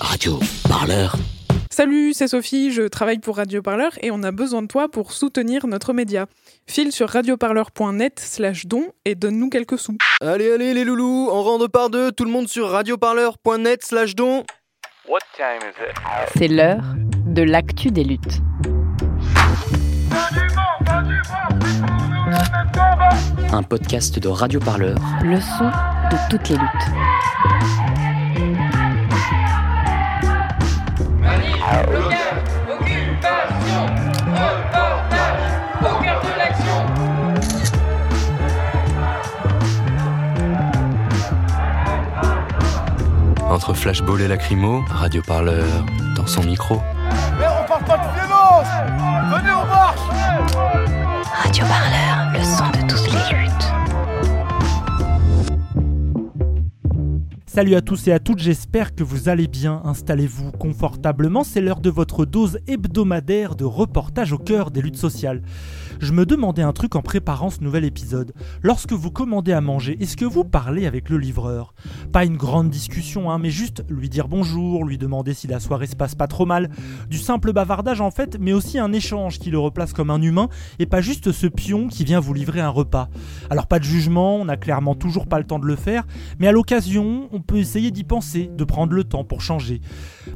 Radio Parleur. Salut, c'est Sophie, je travaille pour Radio Parleur et on a besoin de toi pour soutenir notre média. File sur radioparleur.net slash don et donne-nous quelques sous. Allez, allez les loulous, on rentre par deux, tout le monde sur radioparleur.net slash don. C'est l'heure de l'actu des luttes. Un podcast de Radio Parleur. Le son de toutes les luttes. Entre flashball et lacrymo, Radio Parleur dans son micro. Mais on parle pas de violence Venez, on marche Radio Parleur, le son de toutes les luttes. Salut à tous et à toutes, j'espère que vous allez bien. Installez-vous confortablement, c'est l'heure de votre dose hebdomadaire de reportage au cœur des luttes sociales. Je me demandais un truc en préparant ce nouvel épisode. Lorsque vous commandez à manger, est-ce que vous parlez avec le livreur? Pas une grande discussion, hein, mais juste lui dire bonjour, lui demander si la soirée se passe pas trop mal. Du simple bavardage en fait, mais aussi un échange qui le replace comme un humain et pas juste ce pion qui vient vous livrer un repas. Alors pas de jugement, on n'a clairement toujours pas le temps de le faire, mais à l'occasion, on peut essayer d'y penser, de prendre le temps pour changer.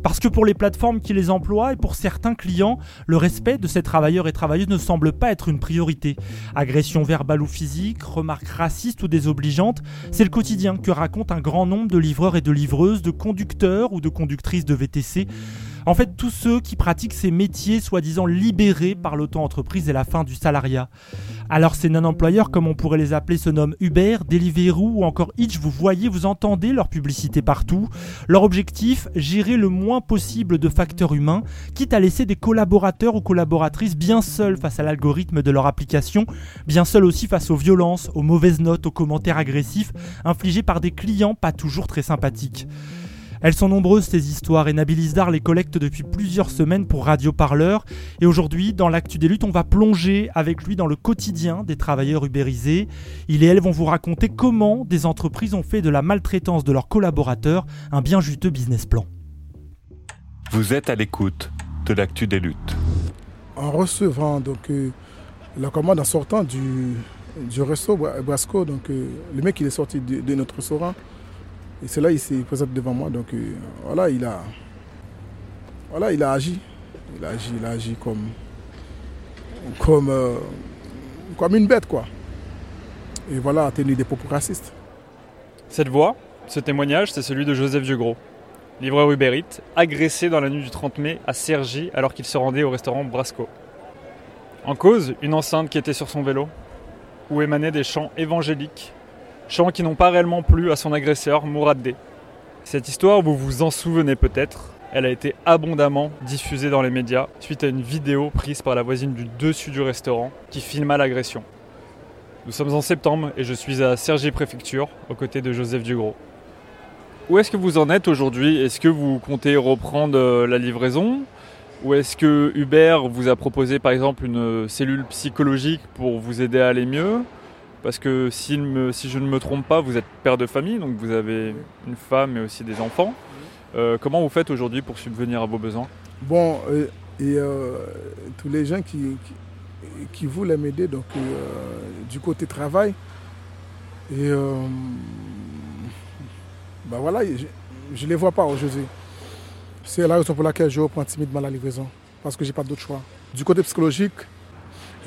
Parce que pour les plateformes qui les emploient et pour certains clients, le respect de ces travailleurs et travailleuses ne semble pas être une priorité. Agression verbale ou physique, remarques racistes ou désobligeantes, c'est le quotidien que raconte un grand nombre de livreurs et de livreuses, de conducteurs ou de conductrices de VTC. En fait, tous ceux qui pratiquent ces métiers soi-disant libérés par l'auto-entreprise et la fin du salariat. Alors ces non-employeurs, comme on pourrait les appeler, se nomment Uber, Deliveroo ou encore Hitch, vous voyez, vous entendez leur publicité partout. Leur objectif, gérer le moins possible de facteurs humains, quitte à laisser des collaborateurs ou collaboratrices bien seuls face à l'algorithme de leur application, bien seuls aussi face aux violences, aux mauvaises notes, aux commentaires agressifs, infligés par des clients pas toujours très sympathiques. Elles sont nombreuses ces histoires et Nabil Isdar les collecte depuis plusieurs semaines pour Radio Parleur. Et aujourd'hui, dans l'actu des luttes, on va plonger avec lui dans le quotidien des travailleurs ubérisés. Il et elle vont vous raconter comment des entreprises ont fait de la maltraitance de leurs collaborateurs un bien juteux business plan. Vous êtes à l'écoute de l'actu des luttes. En recevant donc, euh, la commande en sortant du, du resto Bra- Brasco, donc, euh, le mec il est sorti de, de notre restaurant. Et c'est là il s'est présenté devant moi. Donc euh, voilà, il a, voilà, il a agi. Il a agi, il a agi comme, comme, euh, comme une bête quoi. Et voilà, a tenu des propos racistes. Cette voix, ce témoignage, c'est celui de Joseph Vieuxgros, livreur Uber Eats, agressé dans la nuit du 30 mai à Cergy alors qu'il se rendait au restaurant Brasco. En cause, une enceinte qui était sur son vélo, où émanaient des chants évangéliques, chants qui n'ont pas réellement plu à son agresseur, Mourad D. Cette histoire, vous vous en souvenez peut-être, elle a été abondamment diffusée dans les médias suite à une vidéo prise par la voisine du dessus du restaurant qui filma l'agression. Nous sommes en septembre et je suis à Cergy Préfecture aux côtés de Joseph Dugros. Où est-ce que vous en êtes aujourd'hui? Est-ce que vous comptez reprendre euh, la livraison? Ou est-ce que Uber vous a proposé par exemple une euh, cellule psychologique pour vous aider à aller mieux? Parce que si je ne me trompe pas, vous êtes père de famille, donc vous avez une femme et aussi des enfants. Euh, comment vous faites aujourd'hui pour subvenir à vos besoins? Bon, euh, et euh, tous les gens qui, qui, voulaient m'aider, donc du côté travail, et ben voilà, je ne les vois pas aujourd'hui. C'est la raison pour laquelle je reprends timidement la livraison, parce que j'ai pas d'autre choix. Du côté psychologique,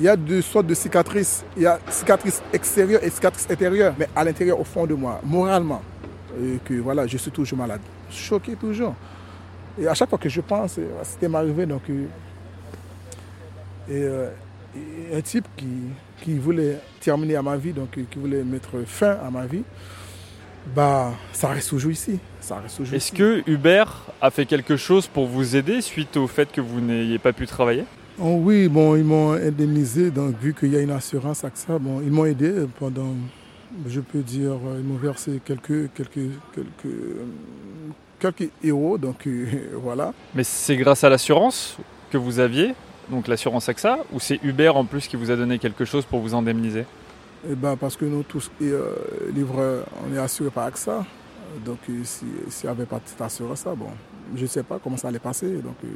il y a deux sortes de cicatrices. Il y a cicatrices extérieures et cicatrices intérieures, mais à l'intérieur, au fond de moi, moralement, et que voilà, je suis toujours malade, choqué toujours. Et à chaque fois que je pense, euh, c'était m'arrivé, donc, euh, et, euh, et un type qui, qui voulait terminer à ma vie, donc qui voulait mettre fin à ma vie, bah, ça reste toujours ici. Ça reste toujours Est-ce que Uber a fait quelque chose pour vous aider suite au fait que vous n'ayez pas pu travailler? Oh oui, bon, ils m'ont indemnisé, donc vu qu'il y a une assurance AXA, bon, ils m'ont aidé pendant, je peux dire, euh, ils m'ont versé quelques, quelques, quelques, euh, quelques euros, donc euh, voilà. Mais c'est grâce à l'assurance que vous aviez, donc l'assurance AXA, ou c'est Uber en plus qui vous a donné quelque chose pour vous indemniser? Et ben, parce que nous tous, et, euh, livreurs, on est assuré par AXA, donc si- s'il n'y avait pas cette assurance, ça, bon, je ne sais pas comment ça allait passer. Donc, euh.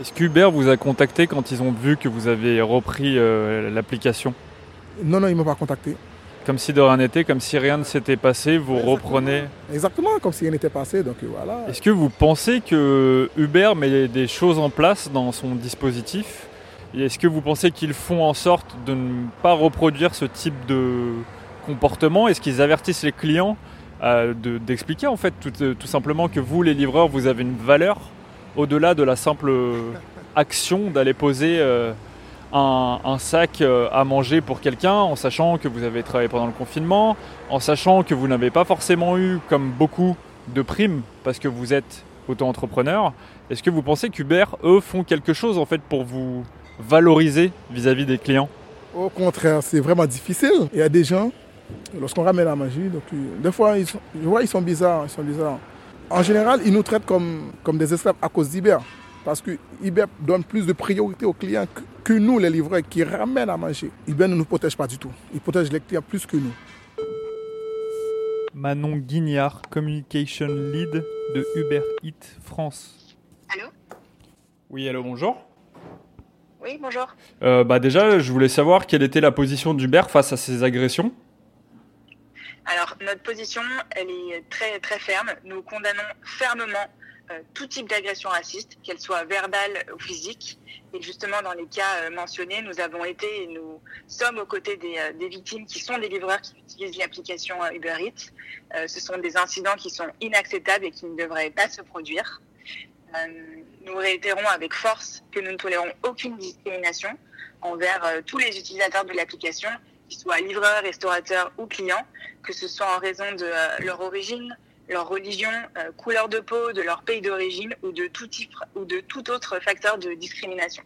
Est-ce qu'Uber vous a contacté quand ils ont vu que vous avez repris euh, l'application? Non, non, ils ne m'ont pas contacté. Comme si de rien n'était, comme si rien ne s'était passé, vous Exactement. reprenez? Exactement, comme si rien n'était passé. Donc euh, voilà. Est-ce que vous pensez que Uber met des choses en place dans son dispositif? Est-ce que vous pensez qu'ils font en sorte de ne pas reproduire ce type de comportement? Est-ce qu'ils avertissent les clients euh, de- d'expliquer en fait tout, euh, tout simplement que vous, les livreurs, vous avez une valeur? Au-delà de la simple action d'aller poser euh, un, sac euh, à manger pour quelqu'un en sachant que vous avez travaillé pendant le confinement, en sachant que vous n'avez pas forcément eu, comme beaucoup, de primes parce que vous êtes auto-entrepreneur. Est-ce que vous pensez qu'Uber, eux, font quelque chose en fait pour vous valoriser vis-à-vis des clients? Au contraire, c'est vraiment difficile. Il y a des gens, lorsqu'on ramène à manger, donc, euh, des fois, ils sont, je vois, ils. Ils sont bizarres. En général, ils nous traitent comme, comme des esclaves à cause d'Uber. Parce que Uber donne plus de priorité aux clients que, que nous, les livreurs, qui ramènent à manger. Uber ne nous protège pas du tout. Il protège les clients plus que nous. Manon Guignard, Communication Lead de Uber Eats France. Allô? Oui, allô, bonjour. Oui, bonjour. Euh, bah déjà, je voulais savoir quelle était la position d'Uber face à ces agressions. Alors, notre position, elle est très très ferme. Nous condamnons fermement euh, tout type d'agression raciste, qu'elle soit verbale ou physique. Et justement, dans les cas euh, mentionnés, nous avons été et nous sommes aux côtés des, euh, des victimes qui sont des livreurs qui utilisent l'application Uber Eats. Ce sont des incidents qui sont inacceptables et qui ne devraient pas se produire. Nous réitérons avec force que nous ne tolérons aucune discrimination envers tous les utilisateurs de l'application, qu'ils soient livreurs, restaurateurs ou clients, que ce soit en raison de euh, leur origine, leur religion, euh, couleur de peau, de leur pays d'origine ou de tout type ou de tout autre facteur de discrimination.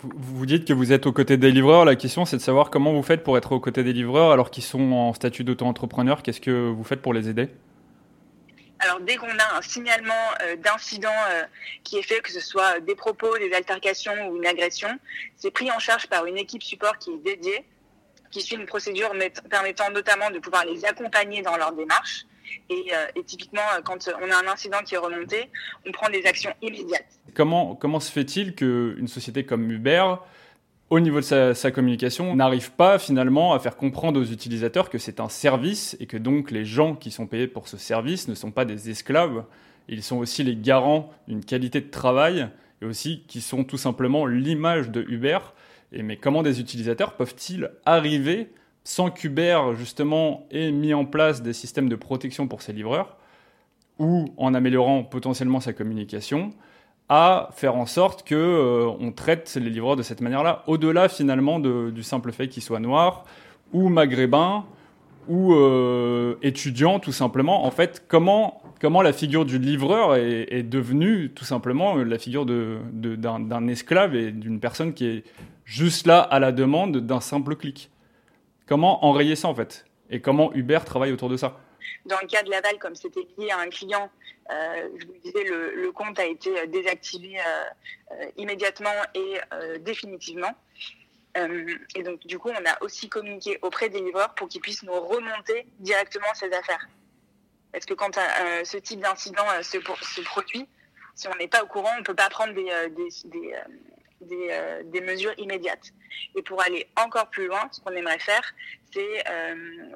Vous, vous dites que vous êtes aux côtés des livreurs. La question, c'est de savoir comment vous faites pour être aux côtés des livreurs alors qu'ils sont en statut d'auto-entrepreneur. Qu'est-ce que vous faites pour les aider? Alors dès qu'on a un signalement euh, d'incident euh, qui est fait, que ce soit des propos, des altercations ou une agression, c'est pris en charge par une équipe support qui est dédiée, qui suit une procédure met- permettant notamment de pouvoir les accompagner dans leur démarche. Et, euh, typiquement, euh, quand on a un incident qui est remonté, on prend des actions immédiates. Comment, comment se fait-il qu'une société comme Uber, au niveau de sa, sa communication, n'arrive pas finalement à faire comprendre aux utilisateurs que c'est un service et que donc les gens qui sont payés pour ce service ne sont pas des esclaves, ils sont aussi les garants d'une qualité de travail et aussi qui sont tout simplement l'image de Uber. Mais comment des utilisateurs peuvent-ils arriver sans qu'Uber justement ait mis en place des systèmes de protection pour ses livreurs ou en améliorant potentiellement sa communication à faire en sorte que euh, on traite les livreurs de cette manière-là, au-delà finalement du simple fait qu'ils soient noirs ou maghrébins ou euh, étudiants tout simplement. En fait, comment comment la figure du livreur est, devenue tout simplement la figure de- de- d'un d'un esclave et d'une personne qui est juste là à la demande d'un simple clic. Comment enrayer ça en fait? Et comment Uber travaille autour de ça? Dans le cas de Laval, comme c'était lié à un client, euh, je vous disais, le, compte a été euh, désactivé euh, euh, immédiatement et euh, définitivement. Euh, et donc, du coup, on a aussi communiqué auprès des livreurs pour qu'ils puissent nous remonter directement ces affaires. Parce que quand euh, ce type d'incident euh, se, produit, si on n'est pas au courant, on ne peut pas prendre des, euh, euh, euh, mesures immédiates. Et pour aller encore plus loin, ce qu'on aimerait faire, c'est euh,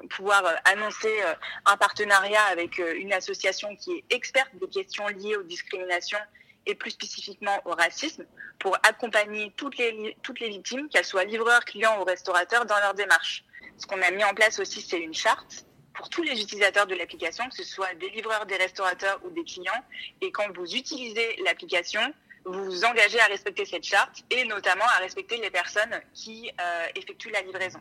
pouvoir euh, annoncer euh, un partenariat avec euh, une association qui est experte des questions liées aux discriminations et plus spécifiquement au racisme, pour accompagner toutes les, toutes les victimes, qu'elles soient livreurs, clients ou restaurateurs, dans leur démarche. Ce qu'on a mis en place aussi, c'est une charte pour tous les utilisateurs de l'application, que ce soit des livreurs, des restaurateurs ou des clients. Et quand vous utilisez l'application, vous vous engagez à respecter cette charte et notamment à respecter les personnes qui euh, effectuent la livraison.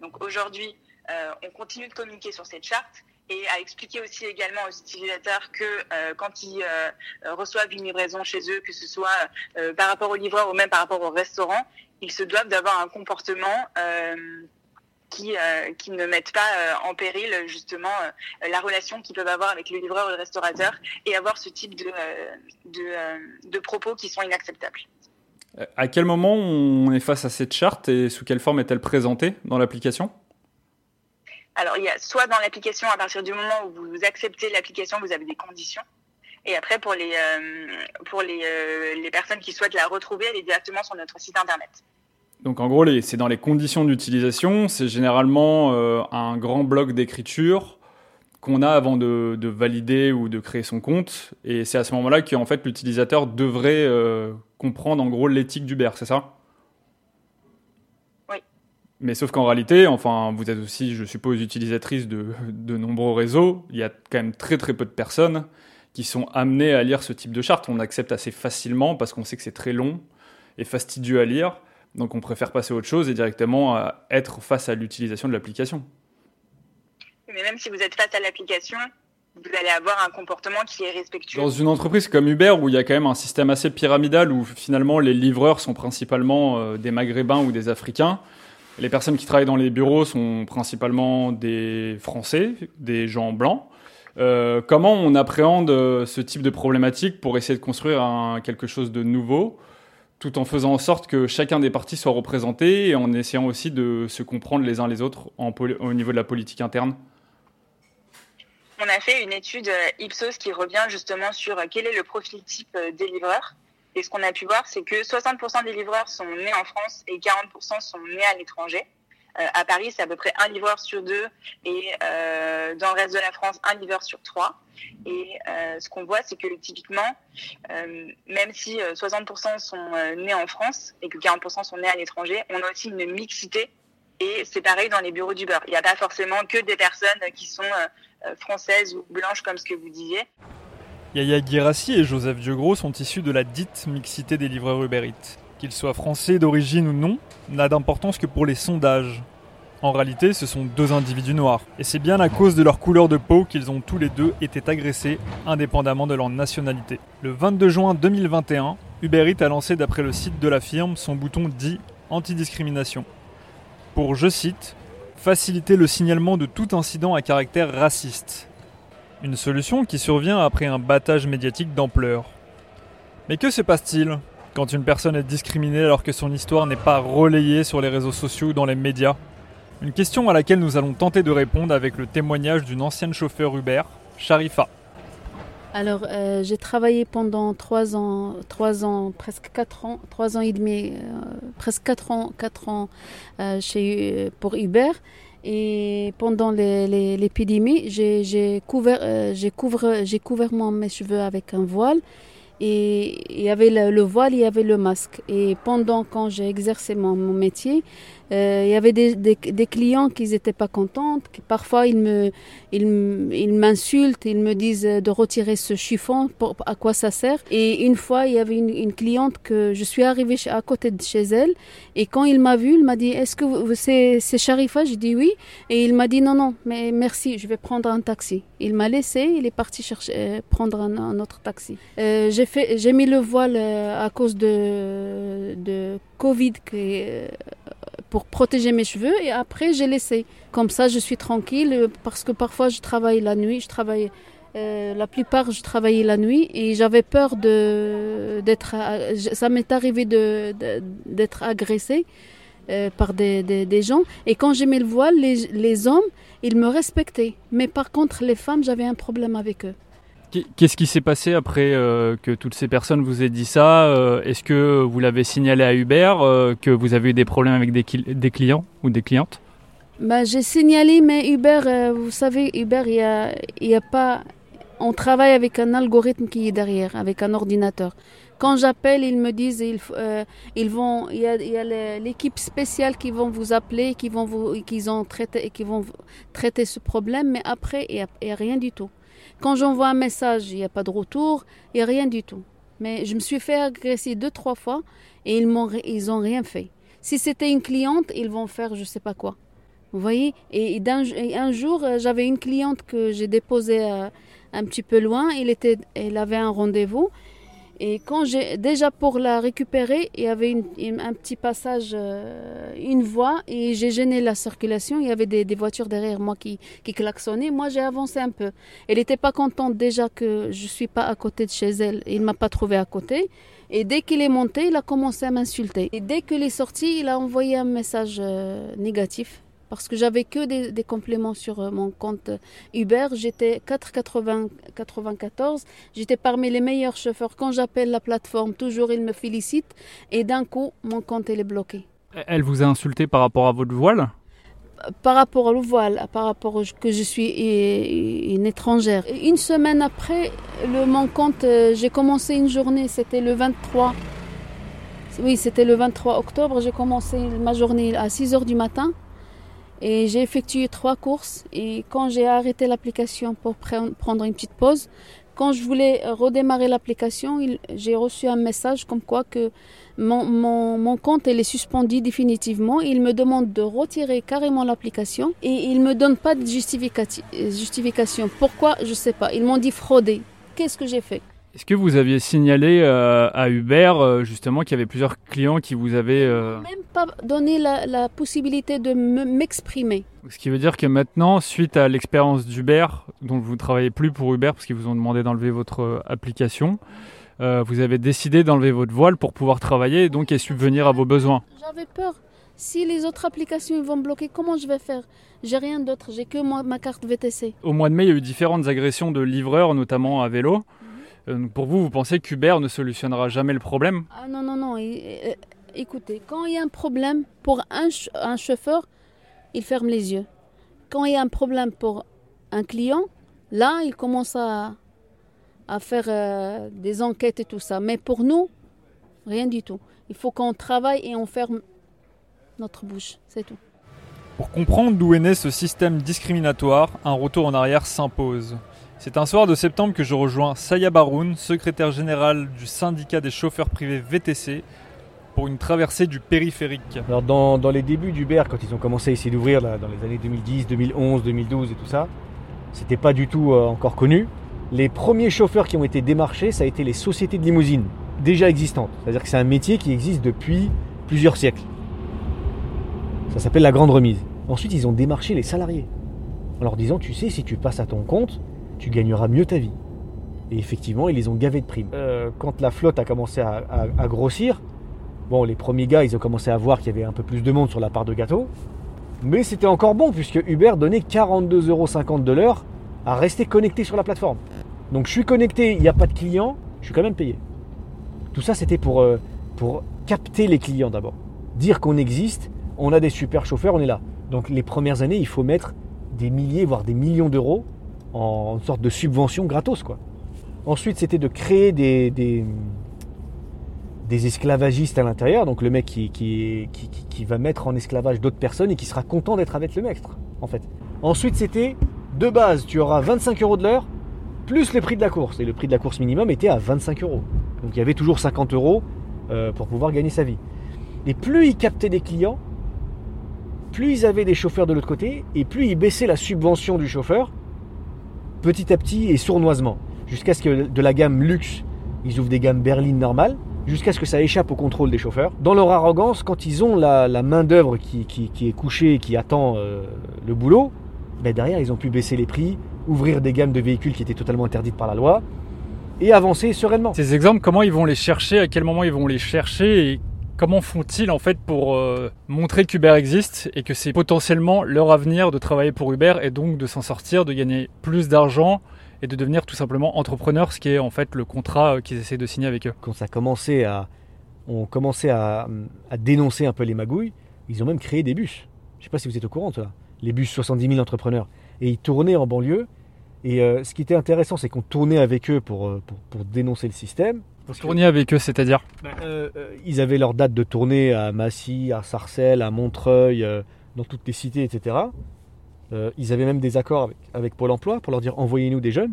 Donc aujourd'hui, euh, on continue de communiquer sur cette charte et à expliquer aussi également aux utilisateurs que euh, quand ils euh, euh, reçoivent une livraison chez eux, que ce soit par rapport au livreur ou même par rapport au restaurant, ils se doivent d'avoir un comportement qui, qui ne mettent pas en péril justement la relation qu'ils peuvent avoir avec le livreur ou le restaurateur et avoir ce type de, de, de propos qui sont inacceptables. À quel moment on est face à cette charte et sous quelle forme est-elle présentée dans l'application? Alors, il y a soit dans l'application, à partir du moment où vous acceptez l'application, vous avez des conditions. Et après, pour les, pour les, les personnes qui souhaitent la retrouver, elle est directement sur notre site internet. Donc en gros, c'est dans les conditions d'utilisation, c'est généralement un grand bloc d'écriture qu'on a avant de, valider ou de créer son compte. Et c'est à ce moment-là qu'en fait l'utilisateur devrait euh, comprendre en gros l'éthique d'Uber, c'est ça? Mais sauf qu'en réalité, enfin, vous êtes aussi, je suppose, utilisatrice de, de nombreux réseaux. Il y a quand même très très peu de personnes qui sont amenées à lire ce type de charte. On l'accepte assez facilement parce qu'on sait que c'est très long et fastidieux à lire. Donc on préfère passer à autre chose et directement être face à l'utilisation de l'application mais même si vous êtes face à l'application, vous allez avoir un comportement qui est respectueux. Dans une entreprise comme Uber, où il y a quand même un système assez pyramidal, où finalement les livreurs sont principalement euh, des Maghrébins ou des Africains, les personnes qui travaillent dans les bureaux sont principalement des Français, des gens blancs. Euh, comment on appréhende euh, ce type de problématique pour essayer de construire quelque chose de nouveau, tout en faisant en sorte que chacun des partis soit représenté et en essayant aussi de se comprendre les uns les autres au niveau de la politique interne? On a fait une étude euh, Ipsos qui revient justement sur quel est le profil type des livreurs. Et ce qu'on a pu voir, c'est que 60% des livreurs sont nés en France et 40% sont nés à l'étranger. à Paris, c'est à peu près un livreur sur deux, et dans le reste de la France, un livreur sur trois. Et ce qu'on voit, c'est que typiquement, même si 60% sont nés en France et que 40% sont nés à l'étranger, on a aussi une mixité. Et c'est pareil dans les bureaux d'Uber. Il n'y a pas forcément que des personnes qui sont euh, française ou blanche comme ce que vous disiez. Yaya Girassi et Joseph Diegros sont issus de la dite mixité des livreurs Uber. Qu'ils soient français d'origine ou non, n'a d'importance que pour les sondages. En réalité, ce sont deux individus noirs. Et c'est bien à cause de leur couleur de peau qu'ils ont tous les deux été agressés, indépendamment de leur nationalité. Le 22 juin 2021, Uber a lancé, d'après le site de la firme, son bouton dit antidiscrimination. Pour, je cite, faciliter le signalement de tout incident à caractère raciste. Une solution qui survient après un battage médiatique d'ampleur. Mais que se passe-t-il quand une personne est discriminée alors que son histoire n'est pas relayée sur les réseaux sociaux ou dans les médias? Une question à laquelle nous allons tenter de répondre avec le témoignage d'une ancienne chauffeur Uber, Sharifa. Alors, euh, j'ai travaillé pendant trois ans, trois ans, presque quatre ans, trois ans et demi, euh, presque quatre ans, quatre ans euh, chez, pour Uber. Et pendant l'épidémie, j'ai couvert, j'ai couvert, j'ai couvert mes cheveux avec un voile et il y avait le, voile, il y avait le masque. Et pendant quand j'ai exercé mon, métier, euh, il y avait des, clients qui n'étaient pas contents. Parfois, ils me, ils, m'insultent, ils me disent de retirer ce chiffon. À quoi ça sert Et une fois, il y avait une, cliente que je suis arrivée à côté de chez elle. Et quand il m'a vu, il m'a dit Est-ce que c'est, c'est Sharifa? J'ai dit oui. Et il m'a dit Non, non, mais merci, je vais prendre un taxi. Il m'a laissé, il est parti chercher, euh, prendre un, autre taxi. Euh, j'ai, mis le voile à cause de, de Covid. Qui, pour protéger mes cheveux et après j'ai laissé. Comme ça je suis tranquille parce que parfois je travaille la nuit, je travaille euh, la plupart je travaillais la nuit et j'avais peur de d'être ça m'est arrivé de d'être agressée euh, par des, des, gens et quand j'aimais le voile les, les hommes ils me respectaient mais par contre les femmes j'avais un problème avec eux. Qu'est-ce qui s'est passé après euh, que toutes ces personnes vous aient dit ça euh, Est-ce que vous l'avez signalé à Uber, euh, que vous avez eu des problèmes avec des, des clients ou des clientes? Bah, J'ai signalé, mais Uber, vous savez, Uber, il a, y a pas... On travaille avec un algorithme qui est derrière, avec un ordinateur. Quand j'appelle, ils me disent, ils, ils vont, il y a, a l'équipe spéciale qui vont vous appeler, qui vont vous, qui ont traité, qui vont traiter ce problème, mais après, il n'y a rien du tout. Quand j'envoie un message, il n'y a pas de retour, il n'y a rien du tout. Mais je me suis fait agresser deux, trois fois et ils m'ont, ils ont rien fait. Si c'était une cliente, ils vont faire je sais pas quoi. Vous voyez? Et, un, jour, euh, j'avais une cliente que j'ai déposée euh, un petit peu loin. Était, elle avait un rendez-vous et quand j'ai déjà pour la récupérer, il y avait un petit passage, euh, une voie, et j'ai gêné la circulation. Il y avait des, voitures derrière moi qui, qui klaxonnaient. Moi, j'ai avancé un peu. Elle n'était pas contente déjà que je suis pas à côté de chez elle. Il m'a pas trouvé à côté. Et dès qu'il est monté, il a commencé à m'insulter. Et dès qu'il est sorti, il a envoyé un message euh, négatif parce que j'avais que des, des, compléments sur euh, mon compte Uber. J'étais 4,94. J'étais parmi les meilleurs chauffeurs. Quand j'appelle la plateforme, toujours ils me félicitent. Et d'un coup, mon compte est bloqué. Elle vous a insulté par rapport à votre voile? Par rapport au voile, par rapport au, que je suis une étrangère. Une semaine après, le, mon compte, euh, j'ai commencé une journée, c'était le 23. Oui, c'était le 23 octobre, j'ai commencé ma journée à 6 heures du matin et j'ai effectué trois courses. Et quand j'ai arrêté l'application pour prendre une petite pause, quand je voulais redémarrer l'application, j'ai reçu un message comme quoi que mon, compte est suspendu définitivement. Il me demande de retirer carrément l'application et il ne me donne pas de justification. Pourquoi? Je ne sais pas. Ils m'ont dit frauder. Qu'est-ce que j'ai fait? Est-ce que vous aviez signalé euh, à Uber euh, justement qu'il y avait plusieurs clients qui vous avaient... Euh... Même pas donné la, la possibilité de m'exprimer. Ce qui veut dire que maintenant, suite à l'expérience d'Uber, dont vous ne travaillez plus pour Uber parce qu'ils vous ont demandé d'enlever votre euh, application, vous avez décidé d'enlever votre voile pour pouvoir travailler et donc et subvenir à vos besoins. J'avais peur. Si les autres applications vont bloquer, comment je vais faire? J'ai rien d'autre, j'ai que ma carte VTC. Au mois de mai, il y a eu différentes agressions de livreurs, notamment à vélo. Euh, pour vous, vous pensez qu'Uber ne solutionnera jamais le problème? Ah non, non, non. Écoutez, quand il y a un problème pour un, un chauffeur, il ferme les yeux. Quand il y a un problème pour un client, là, il commence à, à faire euh, des enquêtes et tout ça. Mais pour nous, rien du tout. Il faut qu'on travaille et on ferme notre bouche, c'est tout. Pour comprendre d'où est né ce système discriminatoire, un retour en arrière s'impose. C'est un soir de septembre que je rejoins Saya Baroun, secrétaire général du syndicat des chauffeurs privés VTC, pour une traversée du périphérique. Alors dans, les débuts d'Uber, quand ils ont commencé à essayer d'ouvrir dans les années 2010, 2011, 2012 et tout ça, c'était pas du tout euh, encore connu. Les premiers chauffeurs qui ont été démarchés, ça a été les sociétés de limousine, déjà existantes. C'est-à-dire que c'est un métier qui existe depuis plusieurs siècles. Ça s'appelle la grande remise. Ensuite, ils ont démarché les salariés en leur disant, tu sais, si tu passes à ton compte, tu gagneras mieux ta vie. Et effectivement, ils les ont gavés de primes. Euh, quand la flotte a commencé à, grossir, bon, les premiers gars, ils ont commencé à voir qu'il y avait un peu plus de monde sur la part de gâteau. Mais c'était encore bon, puisque Uber donnait 42,50€ de l'heure à rester connecté sur la plateforme. Donc je suis connecté, il n'y a pas de clients, je suis quand même payé. Tout ça, c'était pour, euh, pour capter les clients d'abord. Dire qu'on existe, on a des super chauffeurs, on est là. Donc les premières années, il faut mettre des milliers, voire des millions d'euros en sorte de subvention gratos. Quoi. Ensuite, c'était de créer des, des, esclavagistes à l'intérieur, donc le mec qui, qui, va mettre en esclavage d'autres personnes et qui sera content d'être avec le maître, en fait. Ensuite, c'était de base, tu auras 25 euros de l'heure, plus le prix de la course. Et le prix de la course minimum était à 25 euros. Donc il y avait toujours 50 euros euh, pour pouvoir gagner sa vie. Et plus ils captaient des clients, plus ils avaient des chauffeurs de l'autre côté, et plus ils baissaient la subvention du chauffeur, petit à petit et sournoisement, jusqu'à ce que de la gamme luxe, ils ouvrent des gammes berlines normales, jusqu'à ce que ça échappe au contrôle des chauffeurs. Dans leur arrogance, quand ils ont la, main-d'œuvre qui, est couchée, qui attend euh, le boulot, ben derrière, ils ont pu baisser les prix, ouvrir des gammes de véhicules qui étaient totalement interdites par la loi et avancer sereinement. Ces exemples, comment ils vont les chercher À quel moment ils vont les chercher et comment font-ils en fait pour euh, montrer qu'Uber existe et que c'est potentiellement leur avenir de travailler pour Uber et donc de s'en sortir, de gagner plus d'argent et de devenir tout simplement entrepreneur, ce qui est en fait le contrat euh, qu'ils essaient de signer avec eux. Quand ça a commencé à, on commençait à, dénoncer un peu les magouilles, ils ont même créé des bus. Je ne sais pas si vous êtes au courant de ça. Les bus 70 000 entrepreneurs. Et ils tournaient en banlieue. Et euh, ce qui était intéressant, c'est qu'on tournait avec eux pour, pour dénoncer le système. Vous tourniez avec eux, c'est-à-dire ben, euh, euh, Ils avaient leur date de tournée à Massy, à Sarcelles, à Montreuil, euh, dans toutes les cités, etc. ils avaient même des accords avec, Pôle emploi pour leur dire envoyez-nous des jeunes,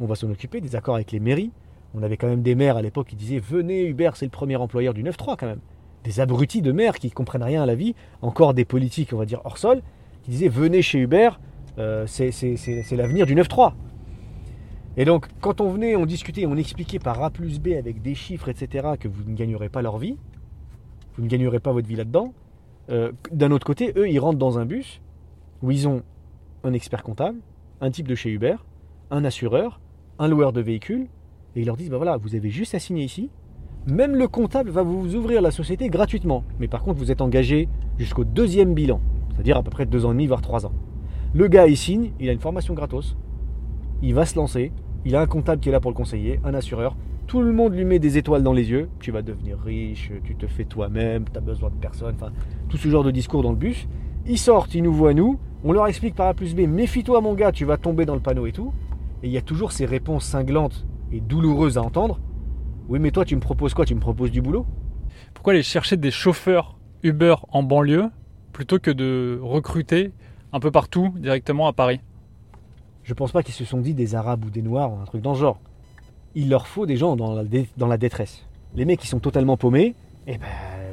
on va s'en occuper, des accords avec les mairies. On avait quand même des maires à l'époque qui disaient venez, Hubert, c'est le premier employeur du 9-3 quand même. Des abrutis de maires qui ne comprennent rien à la vie, encore des politiques, on va dire hors sol, qui disaient venez chez Hubert, c'est l'avenir du 9-3. Et donc, quand on venait, on discutait, on expliquait par A plus B avec des chiffres, etc., que vous ne gagnerez pas leur vie, vous ne gagnerez pas votre vie là-dedans. Euh, d'un autre côté, eux, ils rentrent dans un bus où ils ont un expert comptable, un type de chez Uber, un assureur, un loueur de véhicules, et ils leur disent, bah voilà, vous avez juste à signer ici. Même le comptable va vous ouvrir la société gratuitement. Mais par contre, vous êtes engagé jusqu'au deuxième bilan. c'est-à-dire à peu près deux ans et demi, voire trois ans. Le gars, il signe, il a une formation gratos, il va se lancer, il a un comptable qui est là pour le conseiller, un assureur, tout le monde lui met des étoiles dans les yeux, tu vas devenir riche, tu te fais toi-même, tu as besoin de personne, enfin, tout ce genre de discours dans le bus. Ils sortent, ils nous voient nous, on leur explique par A plus B, méfie-toi mon gars, tu vas tomber dans le panneau et tout. Et il y a toujours ces réponses cinglantes et douloureuses à entendre. Oui, mais toi, tu me proposes quoi? Tu me proposes du boulot? Pourquoi aller chercher des chauffeurs Uber en banlieue plutôt que de recruter un peu partout directement à Paris? Je pense pas qu'ils se sont dit des Arabes ou des Noirs ou un truc dans ce genre. Il leur faut des gens dans la, dé- dans la détresse. Les mecs qui sont totalement paumés, eh ben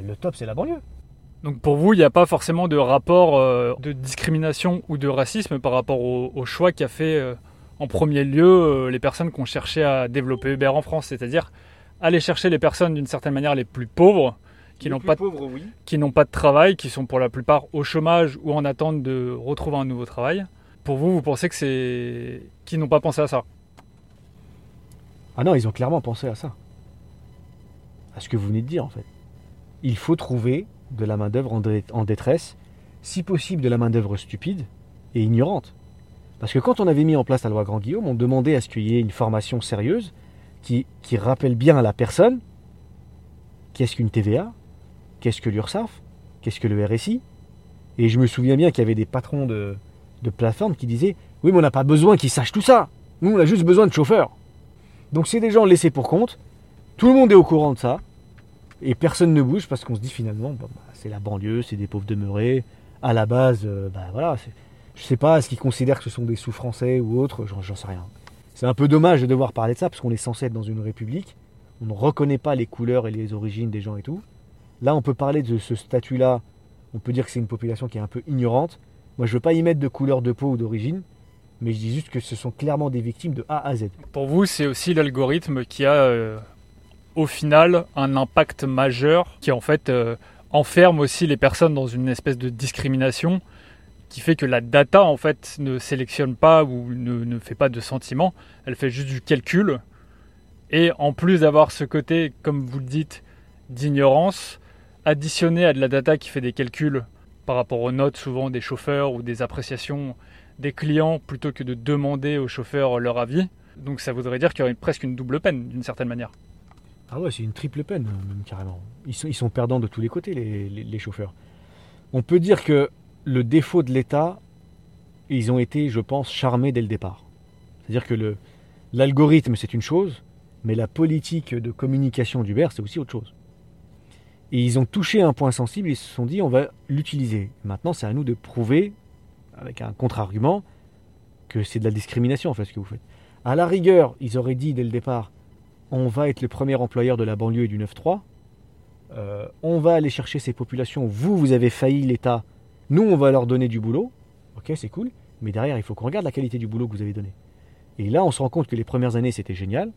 le top c'est la banlieue. Donc pour vous, il n'y a pas forcément de rapport euh, de discrimination ou de racisme par rapport au, au choix qu'a fait euh, en premier lieu euh, les personnes qui ont cherché à développer Uber en France, c'est-à-dire aller chercher les personnes d'une certaine manière les plus pauvres, qui Les n'ont plus pas, de- pauvres, oui. qui n'ont pas de travail, qui sont pour la plupart au chômage ou en attente de retrouver un nouveau travail. Pour vous, vous pensez que c'est qui n'ont pas pensé à ça? Ah non, ils ont clairement pensé à ça. À ce que vous venez de dire en fait. Il faut trouver de la main-d'œuvre en détresse, si possible de la main-d'œuvre stupide et ignorante. Parce que quand on avait mis en place la loi Grand Guillaume, on demandait à ce qu'il y ait une formation sérieuse qui, qui rappelle bien à la personne qu'est-ce qu'une TVA, qu'est-ce que l'URSSAF, qu'est-ce que le RSI. Et je me souviens bien qu'il y avait des patrons de, de plateformes qui disaient Oui, mais on n'a pas besoin qu'ils sachent tout ça. Nous, on a juste besoin de chauffeurs. Donc c'est des gens laissés pour compte. Tout le monde est au courant de ça. Et personne ne bouge parce qu'on se dit finalement, bah, c'est la banlieue, c'est des pauvres demeurés. À la base, euh, bah, voilà, je sais pas, est-ce qu'ils considèrent que ce sont des sous-français ou autres, j'en sais rien. C'est un peu dommage de devoir parler de ça parce qu'on est censé être dans une république. On ne reconnaît pas les couleurs et les origines des gens et tout. Là, on peut parler de ce statut-là. On peut dire que c'est une population qui est un peu ignorante. Moi, je veux pas y mettre de couleur de peau ou d'origine, mais je dis juste que ce sont clairement des victimes de A à Z. Pour vous, c'est aussi l'algorithme qui a euh, au final un impact majeur qui en fait euh, enferme aussi les personnes dans une espèce de discrimination qui fait que la data en fait ne sélectionne pas ou ne, ne fait pas de sentiment, elle fait juste du calcul. Et en plus d'avoir ce côté, comme vous le dites, d'ignorance, additionné à de la data qui fait des calculs par rapport aux notes souvent des chauffeurs ou des appréciations des clients plutôt que de demander aux chauffeurs leur avis. Donc ça voudrait dire qu'il y aurait presque une double peine d'une certaine manière. Ah ouais, c'est une triple peine, même carrément. Ils sont, perdants de tous les côtés, les, les- chauffeurs. On peut dire que le défaut de l'État, ils ont été, je pense, charmés dès le départ. C'est-à-dire que l'algorithme, c'est une chose, mais la politique de communication d'Uber, c'est aussi autre chose. Et ils ont touché un point sensible, ils se sont dit, on va l'utiliser. Maintenant, c'est à nous de prouver, avec un contre-argument, que c'est de la discrimination, en fait, ce que vous faites. À la rigueur, ils auraient dit dès le départ, on va être le premier employeur de la banlieue et du 9-3. Euh, on va aller chercher ces populations. Vous, vous avez failli l'État. Nous, on va leur donner du boulot. Ok, c'est cool. Mais derrière, il faut qu'on regarde la qualité du boulot que vous avez donné. Et là, on se rend compte que les premières années, c'était génial.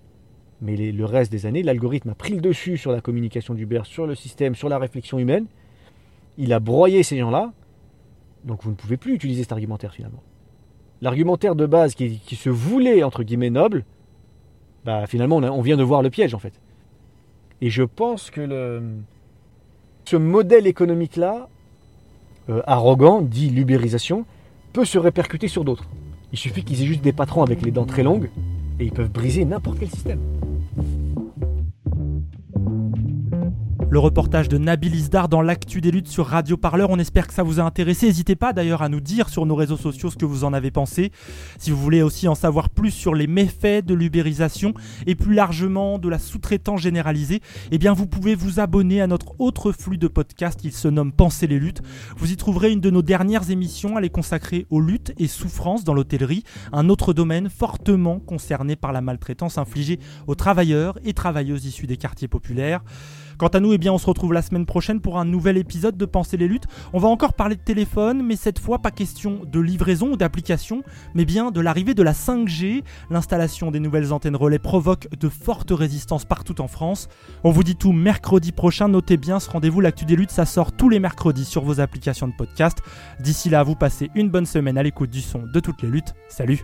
Mais le reste des années, l'algorithme a pris le dessus sur la communication d'Uber, sur le système, sur la réflexion humaine. Il a broyé ces gens-là. Donc vous ne pouvez plus utiliser cet argumentaire finalement. L'argumentaire de base qui, se voulait, entre guillemets, noble, bah, finalement, on, vient de voir le piège, en fait. Et je pense que ce modèle économique-là, euh, arrogant, dit l'ubérisation, peut se répercuter sur d'autres. Il suffit qu'ils aient juste des patrons avec les dents très longues, et ils peuvent briser n'importe quel système. Le reportage de Nabil Isdar dans l'actu des luttes sur Radio Parleur. On espère que ça vous a intéressé. N'hésitez pas d'ailleurs à nous dire sur nos réseaux sociaux ce que vous en avez pensé. Si vous voulez aussi en savoir plus sur les méfaits de l'ubérisation et plus largement de la sous-traitance généralisée, eh bien vous pouvez vous abonner à notre autre flux de podcasts. Il se nomme Penser les luttes. Vous y trouverez une de nos dernières émissions. Elle est consacrée aux luttes et souffrances dans l'hôtellerie, un autre domaine fortement concerné par la maltraitance infligée aux travailleurs et travailleuses issus des quartiers populaires. Quant à nous, eh bien, on se retrouve la semaine prochaine pour un nouvel épisode de Penser les luttes. On va encore parler de téléphone, mais cette fois pas question de livraison ou d'application, mais bien de l'arrivée de la 5G. L'installation des nouvelles antennes relais provoque de fortes résistances partout en France. On vous dit tout mercredi prochain. Notez bien ce rendez-vous, l'actu des luttes, ça sort tous les mercredis sur vos applications de podcast. D'ici là, vous passez une bonne semaine à l'écoute du son de toutes les luttes. Salut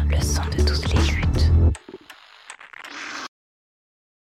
le